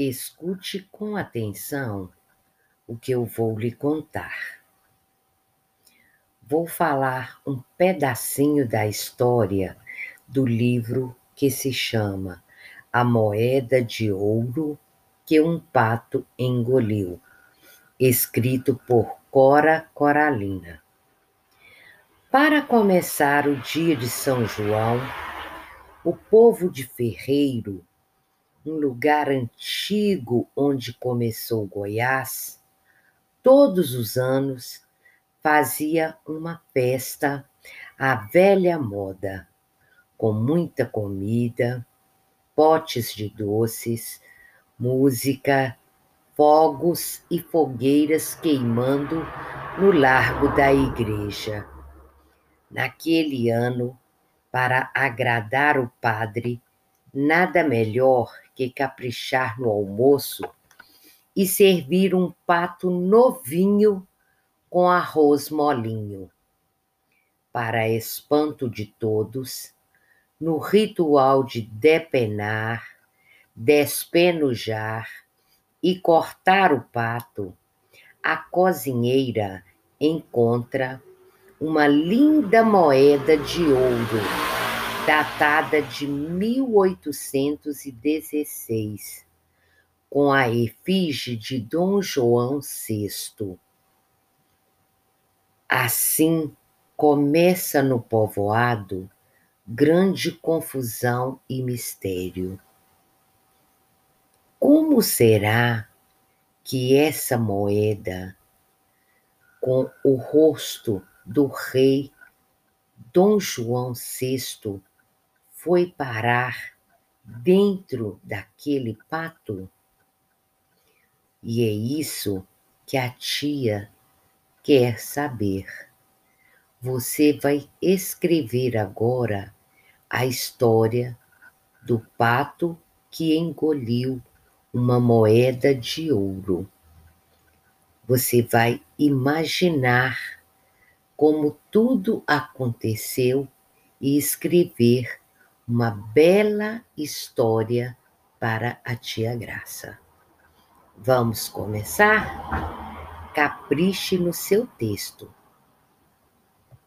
Escute com atenção o que eu vou lhe contar. Vou falar um pedacinho da história do livro que se chama A Moeda de Ouro que um Pato Engoliu, escrito por Cora Coralina. Para começar o dia de São João, o povo de Ferreiro, um lugar antigo onde começou Goiás, todos os anos fazia uma festa à velha moda, com muita comida, potes de doces, música, fogos e fogueiras queimando no largo da igreja. Naquele ano, para agradar o padre, nada melhor que caprichar no almoço e servir um pato novinho com arroz molinho. Para espanto de todos, no ritual de depenar, despenujar e cortar o pato, a cozinheira encontra uma linda moeda de ouro, datada de 1816, com a efígie de Dom João VI. Assim começa no povoado grande confusão e mistério. Como será que essa moeda, com o rosto do rei Dom João VI foi parar dentro daquele pato? E é isso que a tia quer saber. Você vai escrever agora a história do pato que engoliu uma moeda de ouro. Você vai imaginar como tudo aconteceu e escrever uma bela história para a tia Graça. Vamos começar? Capriche no seu texto.